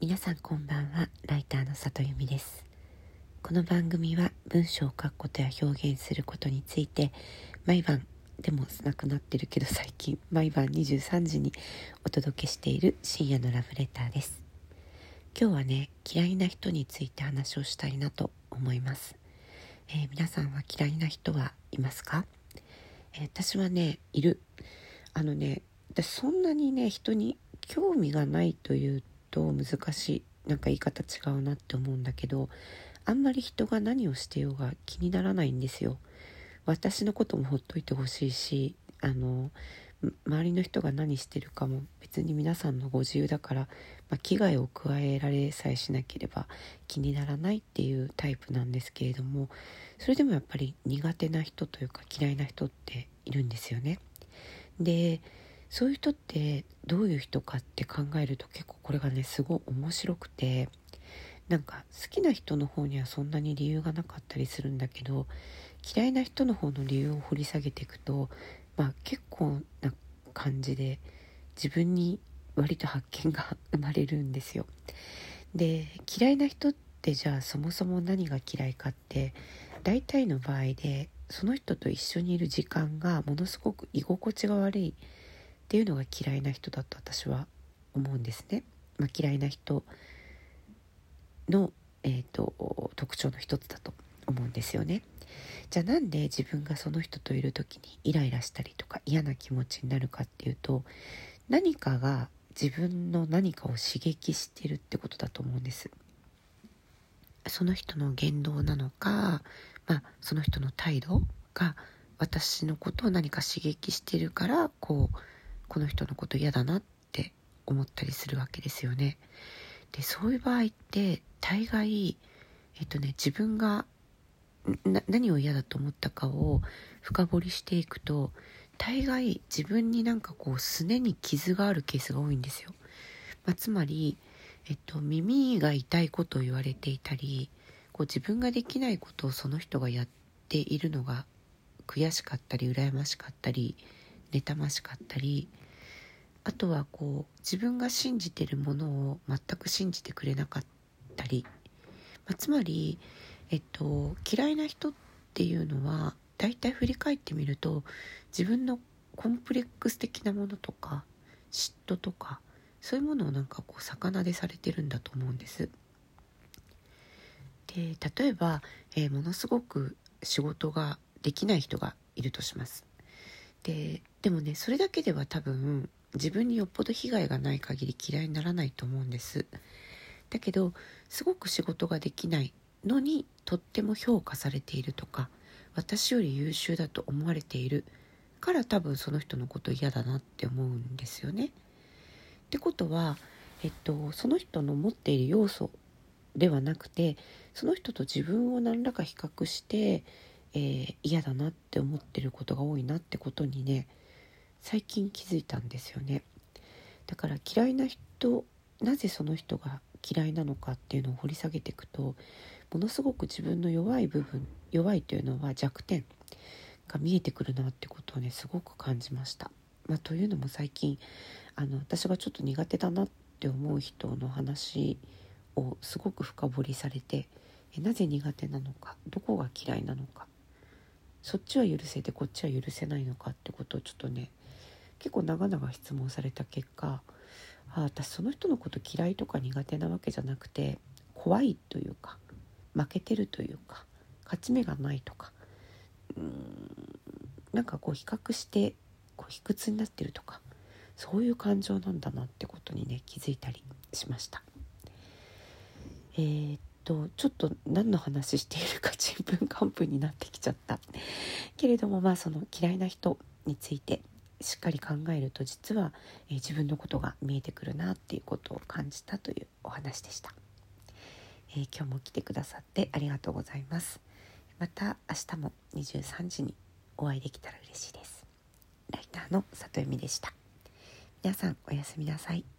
皆さんこんばんは。ライターの里由美です。この番組は文章を書くことや表現することについて毎晩でもなくなってるけど最近 毎晩23時にお届けしている深夜のラブレターです。今日はね嫌いな人について話をしたいなと思います、えー、皆さんは嫌いな人はいますか、えー、私はねいる。あのね私そんなにね人に興味がないというと難しいなんか言い方違うなって思うんだけどあんまり人が何をしてようが気にならないんですよ。私のこともほっといてほしいしあの周りの人が何してるかも別に皆さんのご自由だから、まあ、危害を加えられさえしなければ気にならないっていうタイプなんですけれどもそれでもやっぱり苦手な人というか嫌いな人っているんですよね。でそういう人ってどういう人かって考えると結構これがねすごい面白くてなんか好きな人の方にはそんなに理由がなかったりするんだけど嫌いな人の方の理由を掘り下げていくと、まあ、結構な感じで自分に割と発見が生まれるんですよ。で嫌いな人ってじゃあそもそも何が嫌いかって大体の場合でその人と一緒にいる時間がものすごく居心地が悪いっていうのが嫌いな人だと私は思うんですね。まあ、嫌いな人の、えーと、特徴の一つだと思うんですよね。じゃあなんで自分がその人といる時にイライラしたりとか嫌な気持ちになるかっていうと何かが自分の何かを刺激してるってことだと思うんです。その人の言動なのか、まあ、その人の態度が私のことを何か刺激してるからこうこの人のこと嫌だなって思ったりするわけですよね。でそういう場合って大概えっとね自分が何を嫌だと思ったかを深掘りしていくと大概自分になんかこうすねに傷があるケースが多いんですよ。まあ、つまり、えっと、耳が痛いことを言われていたりこう自分ができないことをその人がやっているのが悔しかったり羨ましかったり妬ましかったりあとはこう自分が信じてるものを全く信じてくれなかったり、まあ、つまり、えっと、嫌いな人っていうのは大体振り返ってみると自分のコンプレックス的なものとか嫉妬とかそういうものをなんかこう魚でされてるんだと思うんです。で例えば、えー、ものすごく仕事ができない人がいるとします。ででもねそれだけでは多分自分によっぽど被害がない限り嫌いにならないと思うんですだけどすごく仕事ができないのにとっても評価されているとか私より優秀だと思われているから多分その人のこと嫌だなって思うんですよね。ってことは、えっと、その人の持っている要素ではなくてその人と自分を何らか比較して、えー、嫌だなって思ってることが多いなってことにね最近気づいたんですよねだから嫌いな人なぜその人が嫌いなのかっていうのを掘り下げていくとものすごく自分の弱い部分弱いというのは弱点が見えてくるなってことをねすごく感じました。まあ、というのも最近あの私がちょっと苦手だなって思う人の話をすごく深掘りされてえなぜ苦手なのかどこが嫌いなのかそっちは許せてこっちは許せないのかってことをちょっとね結構長々質問された結果あ私その人のこと嫌いとか苦手なわけじゃなくて怖いというか負けてるというか勝ち目がないとかうーんなんかこう比較してこう卑屈になってるとかそういう感情なんだなってことにね気づいたりしました。えー、っとちょっと何の話しているかちんぷんかんぷんになってきちゃったけれどもまあその嫌いな人についてしっかり考えると実は、えー、自分のことが見えてくるなっていうことを感じたというお話でした、えー、今日も来てくださってありがとうございます。また明日も23時にお会いできたら嬉しいです。ライターの里由美でした。皆さんおやすみなさい。